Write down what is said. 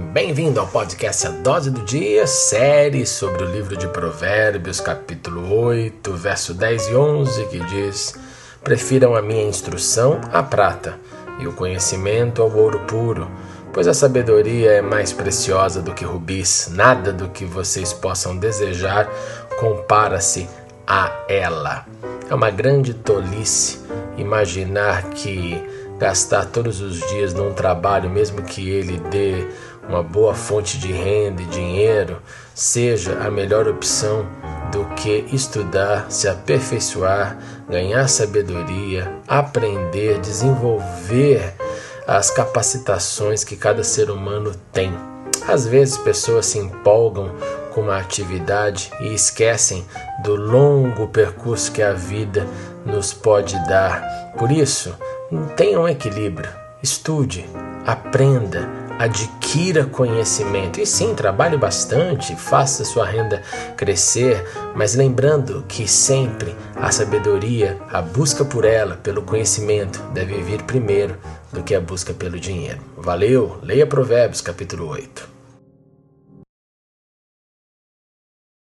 Bem-vindo ao podcast A Dose do Dia, série sobre o livro de Provérbios, capítulo 8, verso 10 e 11, que diz: Prefiram a minha instrução à prata e o conhecimento ao ouro puro, pois a sabedoria é mais preciosa do que rubis, nada do que vocês possam desejar compara-se a ela. É uma grande tolice imaginar que gastar todos os dias num trabalho, mesmo que ele dê uma boa fonte de renda e dinheiro, seja a melhor opção do que estudar, se aperfeiçoar, ganhar sabedoria, aprender, desenvolver as capacitações que cada ser humano tem. Às vezes pessoas se empolgam com uma atividade e esquecem do longo percurso que a vida nos pode dar. Por isso, Tenha um equilíbrio, estude, aprenda, adquira conhecimento. E sim, trabalhe bastante, faça sua renda crescer, mas lembrando que sempre a sabedoria, a busca por ela, pelo conhecimento, deve vir primeiro do que a busca pelo dinheiro. Valeu, leia Provérbios capítulo 8.